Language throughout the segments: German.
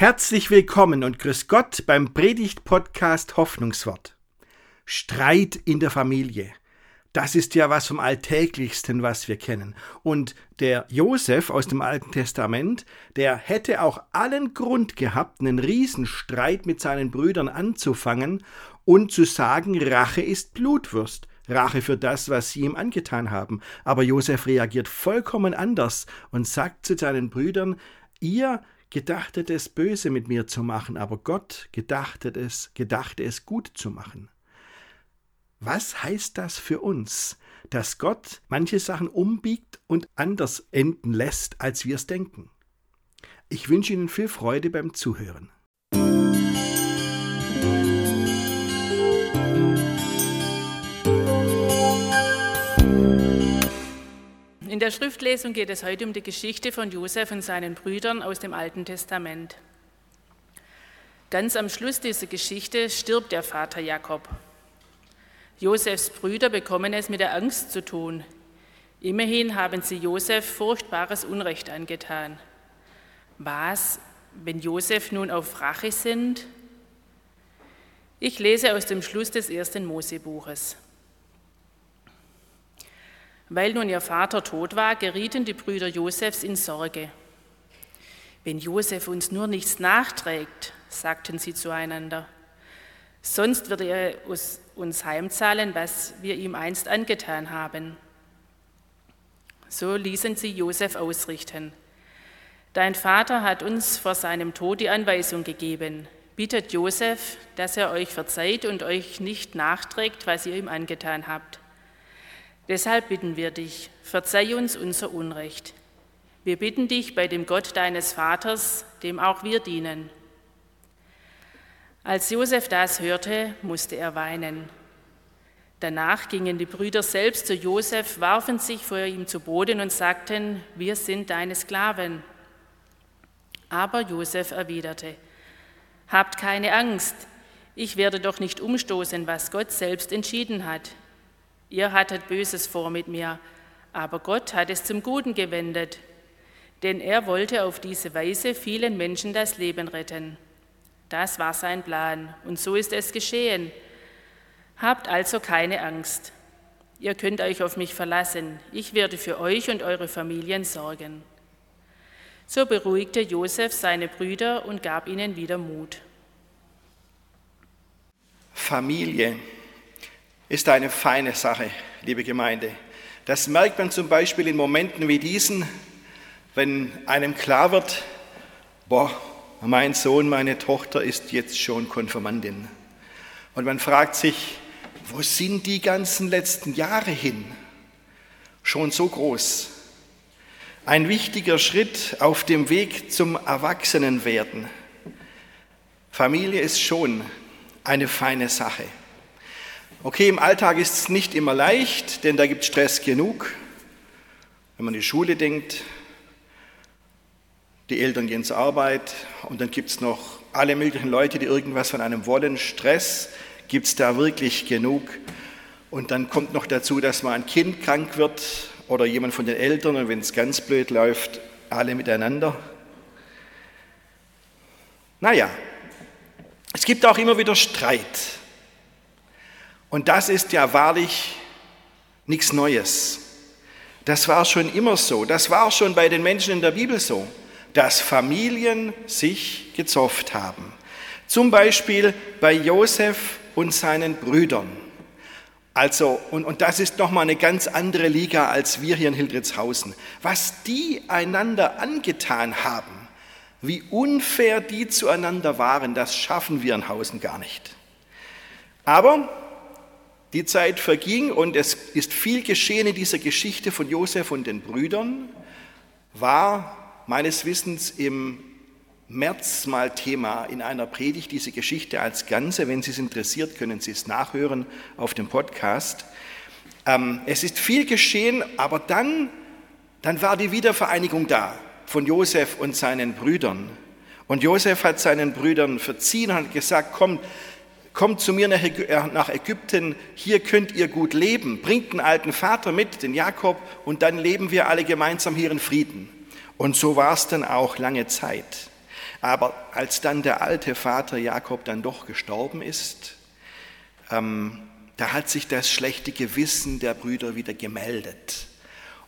Herzlich willkommen und grüß Gott beim Predigt-Podcast Hoffnungswort. Streit in der Familie. Das ist ja was vom Alltäglichsten, was wir kennen. Und der Josef aus dem Alten Testament, der hätte auch allen Grund gehabt, einen Riesenstreit mit seinen Brüdern anzufangen und zu sagen, Rache ist Blutwurst. Rache für das, was sie ihm angetan haben. Aber Josef reagiert vollkommen anders und sagt zu seinen Brüdern, ihr gedachtet es böse mit mir zu machen, aber Gott gedachtet es, gedachte es gut zu machen. Was heißt das für uns, dass Gott manche Sachen umbiegt und anders enden lässt, als wir es denken? Ich wünsche Ihnen viel Freude beim Zuhören. In der Schriftlesung geht es heute um die Geschichte von Josef und seinen Brüdern aus dem Alten Testament. Ganz am Schluss dieser Geschichte stirbt der Vater Jakob. Josefs Brüder bekommen es mit der Angst zu tun. Immerhin haben sie Josef furchtbares Unrecht angetan. Was, wenn Josef nun auf Rache sind? Ich lese aus dem Schluss des ersten Mosebuches. Weil nun ihr Vater tot war, gerieten die Brüder Josefs in Sorge. Wenn Josef uns nur nichts nachträgt, sagten sie zueinander, sonst wird er uns heimzahlen, was wir ihm einst angetan haben. So ließen sie Josef ausrichten. Dein Vater hat uns vor seinem Tod die Anweisung gegeben. Bittet Josef, dass er euch verzeiht und euch nicht nachträgt, was ihr ihm angetan habt. Deshalb bitten wir dich, verzeih uns unser Unrecht. Wir bitten dich bei dem Gott deines Vaters, dem auch wir dienen. Als Josef das hörte, musste er weinen. Danach gingen die Brüder selbst zu Josef, warfen sich vor ihm zu Boden und sagten, wir sind deine Sklaven. Aber Josef erwiderte, Habt keine Angst, ich werde doch nicht umstoßen, was Gott selbst entschieden hat. Ihr hattet Böses vor mit mir, aber Gott hat es zum Guten gewendet, denn er wollte auf diese Weise vielen Menschen das Leben retten. Das war sein Plan und so ist es geschehen. Habt also keine Angst. Ihr könnt euch auf mich verlassen. Ich werde für euch und eure Familien sorgen. So beruhigte Josef seine Brüder und gab ihnen wieder Mut. Familie ist eine feine Sache, liebe Gemeinde. Das merkt man zum Beispiel in Momenten wie diesen, wenn einem klar wird, boah, mein Sohn, meine Tochter ist jetzt schon Konfirmandin. Und man fragt sich, wo sind die ganzen letzten Jahre hin? Schon so groß. Ein wichtiger Schritt auf dem Weg zum Erwachsenenwerden. Familie ist schon eine feine Sache. Okay, im Alltag ist es nicht immer leicht, denn da gibt es Stress genug. Wenn man an die Schule denkt, die Eltern gehen zur Arbeit und dann gibt es noch alle möglichen Leute, die irgendwas von einem wollen. Stress gibt es da wirklich genug. Und dann kommt noch dazu, dass mal ein Kind krank wird oder jemand von den Eltern und wenn es ganz blöd läuft, alle miteinander. Naja, es gibt auch immer wieder Streit. Und das ist ja wahrlich nichts Neues. Das war schon immer so. Das war schon bei den Menschen in der Bibel so, dass Familien sich gezofft haben. Zum Beispiel bei Josef und seinen Brüdern. Also, und, und das ist nochmal eine ganz andere Liga als wir hier in Hildritzhausen. Was die einander angetan haben, wie unfair die zueinander waren, das schaffen wir in Hausen gar nicht. Aber die Zeit verging und es ist viel geschehen in dieser Geschichte von Josef und den Brüdern, war meines Wissens im März mal Thema in einer Predigt, diese Geschichte als Ganze. Wenn Sie es interessiert, können Sie es nachhören auf dem Podcast. Ähm, es ist viel geschehen, aber dann, dann war die Wiedervereinigung da von Josef und seinen Brüdern. Und Josef hat seinen Brüdern verziehen und hat gesagt, komm, kommt zu mir nach Ägypten, hier könnt ihr gut leben, bringt den alten Vater mit, den Jakob, und dann leben wir alle gemeinsam hier in Frieden. Und so war es dann auch lange Zeit. Aber als dann der alte Vater Jakob dann doch gestorben ist, ähm, da hat sich das schlechte Gewissen der Brüder wieder gemeldet.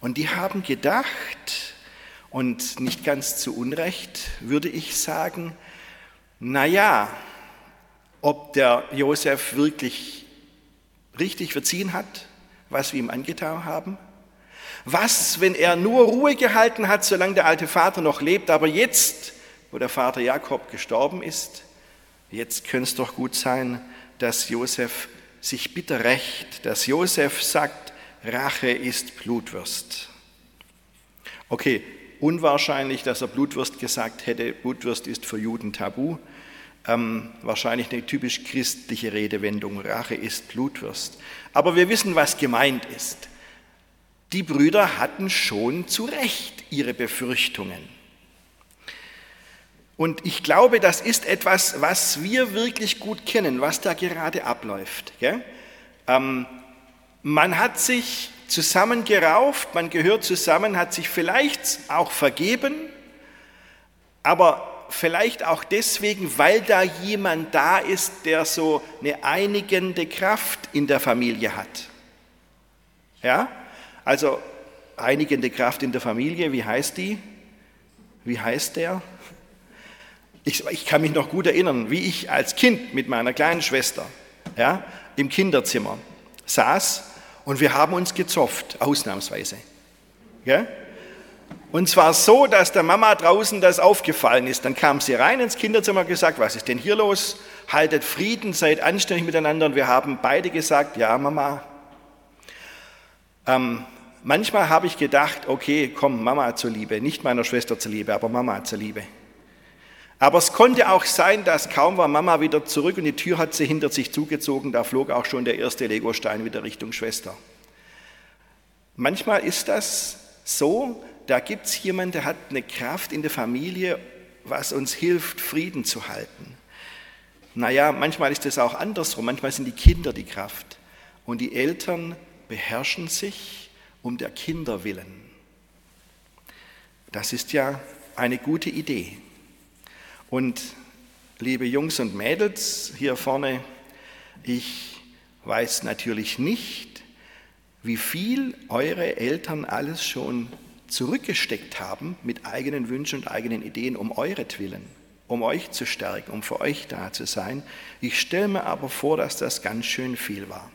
Und die haben gedacht, und nicht ganz zu Unrecht würde ich sagen, naja, ob der Josef wirklich richtig verziehen hat, was wir ihm angetan haben? Was, wenn er nur Ruhe gehalten hat, solange der alte Vater noch lebt, aber jetzt, wo der Vater Jakob gestorben ist, jetzt könnte es doch gut sein, dass Josef sich bitter rächt, dass Josef sagt, Rache ist Blutwurst. Okay, unwahrscheinlich, dass er Blutwurst gesagt hätte, Blutwurst ist für Juden tabu. Ähm, wahrscheinlich eine typisch christliche Redewendung, Rache ist Blutwurst. Aber wir wissen, was gemeint ist. Die Brüder hatten schon zu Recht ihre Befürchtungen. Und ich glaube, das ist etwas, was wir wirklich gut kennen, was da gerade abläuft. Ähm, man hat sich zusammengerauft, man gehört zusammen, hat sich vielleicht auch vergeben, aber vielleicht auch deswegen, weil da jemand da ist, der so eine einigende Kraft in der Familie hat. Ja? Also einigende Kraft in der Familie, wie heißt die? Wie heißt der? Ich, ich, kann mich noch gut erinnern, wie ich als Kind mit meiner kleinen Schwester ja, im Kinderzimmer saß und wir haben uns gezopft, ausnahmsweise. Ja? Und zwar so, dass der Mama draußen das aufgefallen ist. Dann kam sie rein ins Kinderzimmer und gesagt, was ist denn hier los? Haltet Frieden, seid anständig miteinander. Und wir haben beide gesagt, ja Mama. Ähm, manchmal habe ich gedacht, okay, komm, Mama zuliebe, nicht meiner Schwester zuliebe, aber Mama zuliebe. Aber es konnte auch sein, dass kaum war Mama wieder zurück und die Tür hat sie hinter sich zugezogen, da flog auch schon der erste Legostein wieder Richtung Schwester. Manchmal ist das so, da gibt es jemanden, der hat eine Kraft in der Familie, was uns hilft, Frieden zu halten. Naja, manchmal ist es auch andersrum, manchmal sind die Kinder die Kraft und die Eltern beherrschen sich um der Kinder willen. Das ist ja eine gute Idee. Und liebe Jungs und Mädels hier vorne, ich weiß natürlich nicht, wie viel eure Eltern alles schon zurückgesteckt haben mit eigenen Wünschen und eigenen Ideen um euretwillen, um euch zu stärken, um für euch da zu sein. Ich stelle mir aber vor, dass das ganz schön viel war.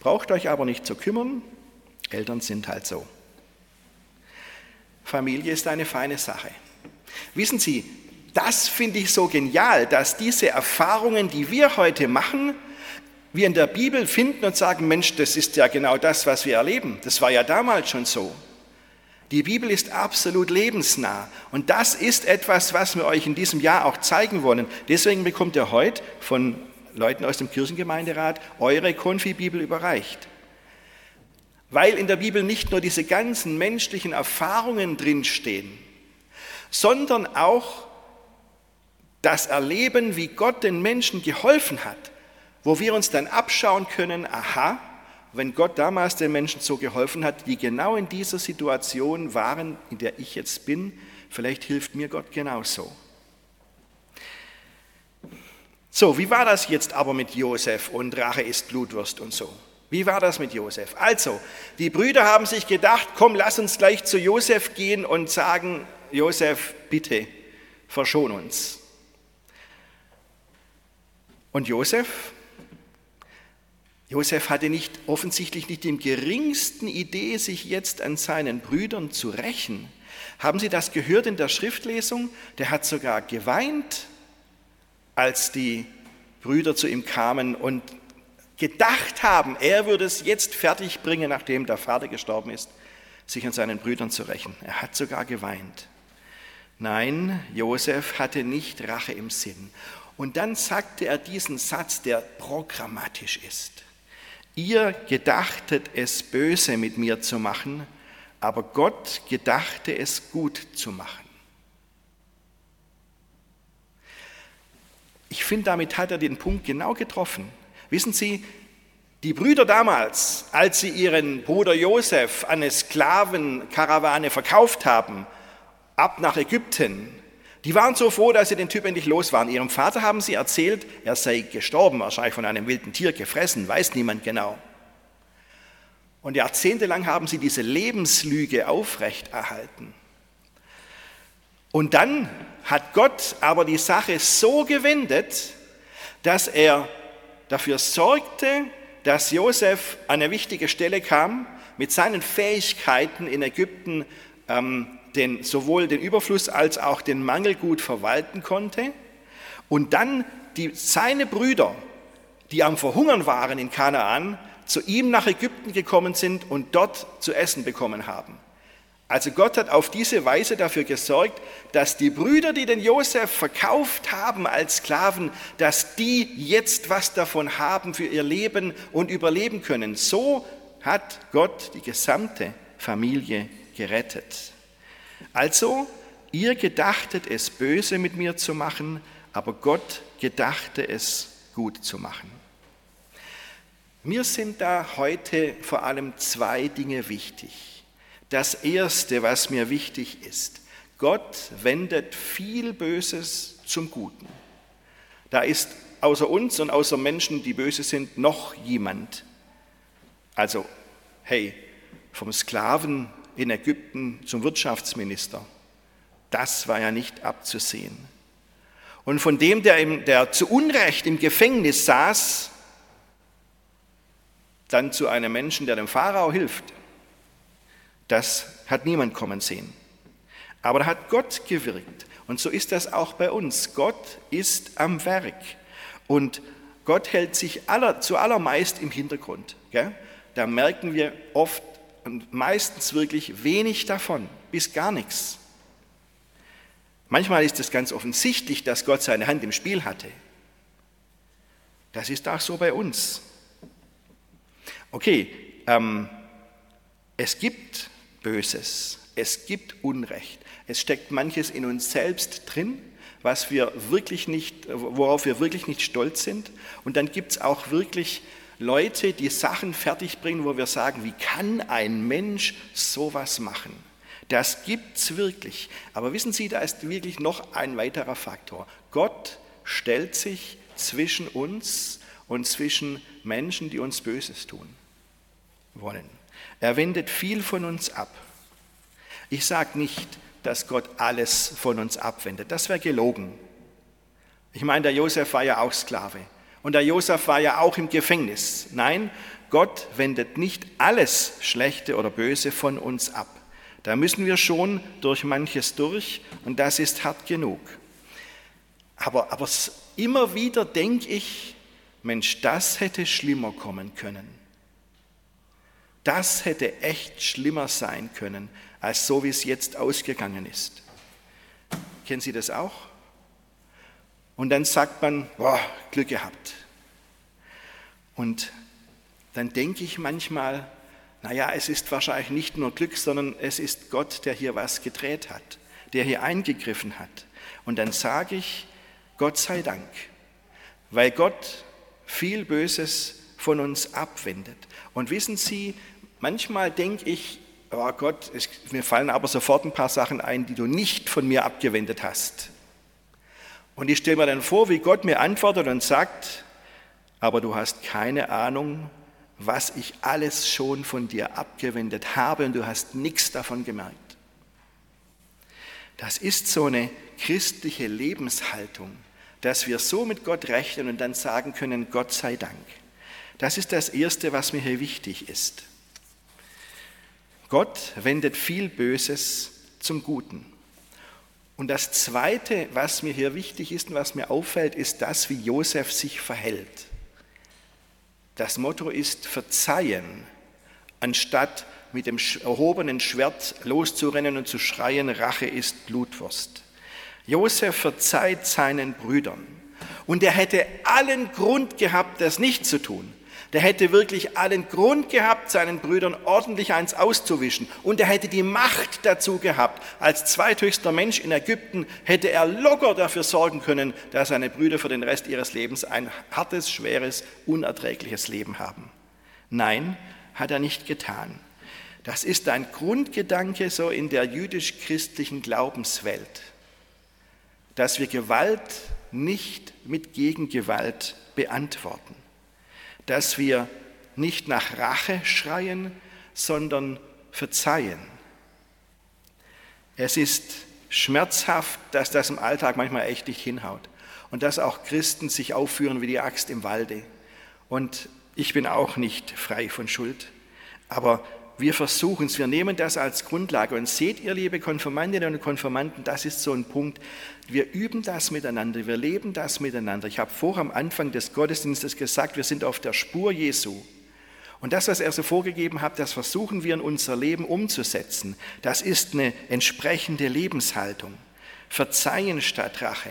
Braucht euch aber nicht zu kümmern, Eltern sind halt so. Familie ist eine feine Sache. Wissen Sie, das finde ich so genial, dass diese Erfahrungen, die wir heute machen, wir in der Bibel finden und sagen, Mensch, das ist ja genau das, was wir erleben. Das war ja damals schon so. Die Bibel ist absolut lebensnah und das ist etwas, was wir euch in diesem Jahr auch zeigen wollen. Deswegen bekommt ihr heute von Leuten aus dem Kirchengemeinderat eure Konfi-Bibel überreicht. Weil in der Bibel nicht nur diese ganzen menschlichen Erfahrungen drinstehen, sondern auch das Erleben, wie Gott den Menschen geholfen hat, wo wir uns dann abschauen können, aha, wenn Gott damals den Menschen so geholfen hat, die genau in dieser Situation waren, in der ich jetzt bin, vielleicht hilft mir Gott genauso. So, wie war das jetzt aber mit Josef und Rache ist Blutwurst und so? Wie war das mit Josef? Also, die Brüder haben sich gedacht, komm, lass uns gleich zu Josef gehen und sagen, Josef, bitte, verschon uns. Und Josef? Josef hatte nicht, offensichtlich nicht die geringsten Idee, sich jetzt an seinen Brüdern zu rächen. Haben Sie das gehört in der Schriftlesung? Der hat sogar geweint, als die Brüder zu ihm kamen und gedacht haben, er würde es jetzt fertigbringen, nachdem der Vater gestorben ist, sich an seinen Brüdern zu rächen. Er hat sogar geweint. Nein, Josef hatte nicht Rache im Sinn. Und dann sagte er diesen Satz, der programmatisch ist. Ihr gedachtet es böse mit mir zu machen, aber Gott gedachte es gut zu machen. Ich finde, damit hat er den Punkt genau getroffen. Wissen Sie, die Brüder damals, als sie ihren Bruder Josef an eine Sklavenkarawane verkauft haben, ab nach Ägypten, Die waren so froh, dass sie den Typ endlich los waren. Ihrem Vater haben sie erzählt, er sei gestorben, wahrscheinlich von einem wilden Tier gefressen, weiß niemand genau. Und jahrzehntelang haben sie diese Lebenslüge aufrechterhalten. Und dann hat Gott aber die Sache so gewendet, dass er dafür sorgte, dass Josef an eine wichtige Stelle kam, mit seinen Fähigkeiten in Ägypten ähm, den, sowohl den Überfluss als auch den Mangel gut verwalten konnte. Und dann die, seine Brüder, die am Verhungern waren in Kanaan, zu ihm nach Ägypten gekommen sind und dort zu essen bekommen haben. Also Gott hat auf diese Weise dafür gesorgt, dass die Brüder, die den Josef verkauft haben als Sklaven, dass die jetzt was davon haben für ihr Leben und überleben können. So hat Gott die gesamte Familie gerettet. Also, ihr gedachtet es böse mit mir zu machen, aber Gott gedachte es gut zu machen. Mir sind da heute vor allem zwei Dinge wichtig. Das Erste, was mir wichtig ist, Gott wendet viel Böses zum Guten. Da ist außer uns und außer Menschen, die böse sind, noch jemand. Also, hey, vom Sklaven in Ägypten zum Wirtschaftsminister, das war ja nicht abzusehen. Und von dem, der, im, der zu Unrecht im Gefängnis saß, dann zu einem Menschen, der dem Pharao hilft, das hat niemand kommen sehen. Aber da hat Gott gewirkt. Und so ist das auch bei uns. Gott ist am Werk. Und Gott hält sich aller, zu allermeist im Hintergrund. Gell? Da merken wir oft meistens wirklich wenig davon, bis gar nichts. Manchmal ist es ganz offensichtlich, dass Gott seine Hand im Spiel hatte. Das ist auch so bei uns. Okay, ähm, es gibt Böses. Es gibt Unrecht. Es steckt manches in uns selbst drin, was wir wirklich nicht, worauf wir wirklich nicht stolz sind. Und dann gibt es auch wirklich Leute, die Sachen fertigbringen, wo wir sagen, wie kann ein Mensch sowas machen? Das gibt es wirklich. Aber wissen Sie, da ist wirklich noch ein weiterer Faktor. Gott stellt sich zwischen uns und zwischen Menschen, die uns Böses tun wollen. Er wendet viel von uns ab. Ich sage nicht, dass Gott alles von uns abwendet. Das wäre gelogen. Ich meine, der Josef war ja auch Sklave. Und der Josef war ja auch im Gefängnis. Nein, Gott wendet nicht alles Schlechte oder Böse von uns ab. Da müssen wir schon durch manches durch und das ist hart genug. Aber, aber immer wieder denke ich, Mensch, das hätte schlimmer kommen können. Das hätte echt schlimmer sein können, als so wie es jetzt ausgegangen ist. Kennen Sie das auch? Und dann sagt man, boah, Glück gehabt. Und dann denke ich manchmal, naja, es ist wahrscheinlich nicht nur Glück, sondern es ist Gott, der hier was gedreht hat, der hier eingegriffen hat. Und dann sage ich, Gott sei Dank, weil Gott viel Böses von uns abwendet. Und wissen Sie, manchmal denke ich, oh Gott, es, mir fallen aber sofort ein paar Sachen ein, die du nicht von mir abgewendet hast. Und ich stelle mir dann vor, wie Gott mir antwortet und sagt, aber du hast keine Ahnung, was ich alles schon von dir abgewendet habe und du hast nichts davon gemerkt. Das ist so eine christliche Lebenshaltung, dass wir so mit Gott rechnen und dann sagen können, Gott sei Dank. Das ist das Erste, was mir hier wichtig ist. Gott wendet viel Böses zum Guten. Und das Zweite, was mir hier wichtig ist und was mir auffällt, ist das, wie Josef sich verhält. Das Motto ist verzeihen, anstatt mit dem erhobenen Schwert loszurennen und zu schreien, Rache ist Blutwurst. Josef verzeiht seinen Brüdern. Und er hätte allen Grund gehabt, das nicht zu tun der hätte wirklich allen Grund gehabt, seinen Brüdern ordentlich eins auszuwischen. Und er hätte die Macht dazu gehabt. Als zweithöchster Mensch in Ägypten hätte er locker dafür sorgen können, dass seine Brüder für den Rest ihres Lebens ein hartes, schweres, unerträgliches Leben haben. Nein, hat er nicht getan. Das ist ein Grundgedanke so in der jüdisch-christlichen Glaubenswelt. dass wir Gewalt nicht mit Gegengewalt beantworten, dass wir nicht nach Rache schreien, sondern verzeihen. Es ist schmerzhaft, dass das im Alltag manchmal echt nicht hinhaut und dass auch Christen sich aufführen wie die Axt im Walde. Und ich bin auch nicht frei von Schuld, aber wir versuchen es, wir nehmen das als Grundlage. Und seht ihr, liebe Konfirmandinnen und Konfirmanden, das ist so ein Punkt. Wir üben das miteinander, wir leben das miteinander. Ich habe vor am Anfang des Gottesdienstes gesagt, wir sind auf der Spur Jesu. Und das, was er so vorgegeben hat, das versuchen wir in unser Leben umzusetzen. Das ist eine entsprechende Lebenshaltung. Verzeihen statt Rache.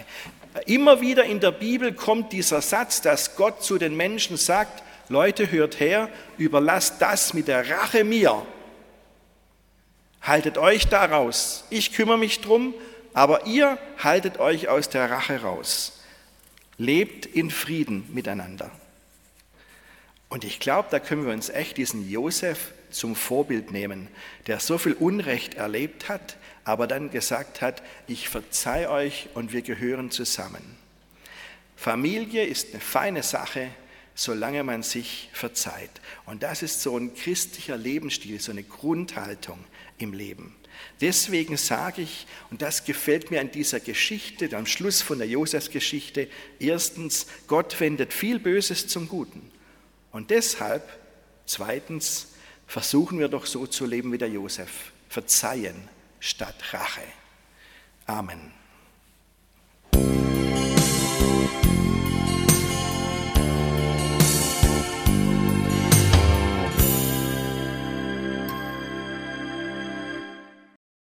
Immer wieder in der Bibel kommt dieser Satz, dass Gott zu den Menschen sagt, Leute, hört her, überlasst das mit der Rache mir. Haltet euch daraus. Ich kümmere mich drum, aber ihr haltet euch aus der Rache raus. Lebt in Frieden miteinander. Und ich glaube, da können wir uns echt diesen Josef zum Vorbild nehmen, der so viel Unrecht erlebt hat, aber dann gesagt hat, ich verzeih euch und wir gehören zusammen. Familie ist eine feine Sache, solange man sich verzeiht. Und das ist so ein christlicher Lebensstil, so eine Grundhaltung im Leben. Deswegen sage ich, und das gefällt mir an dieser Geschichte, am Schluss von der Josefsgeschichte, erstens, Gott wendet viel Böses zum Guten. Und deshalb, zweitens, versuchen wir doch so zu leben wie der Josef. Verzeihen statt Rache. Amen.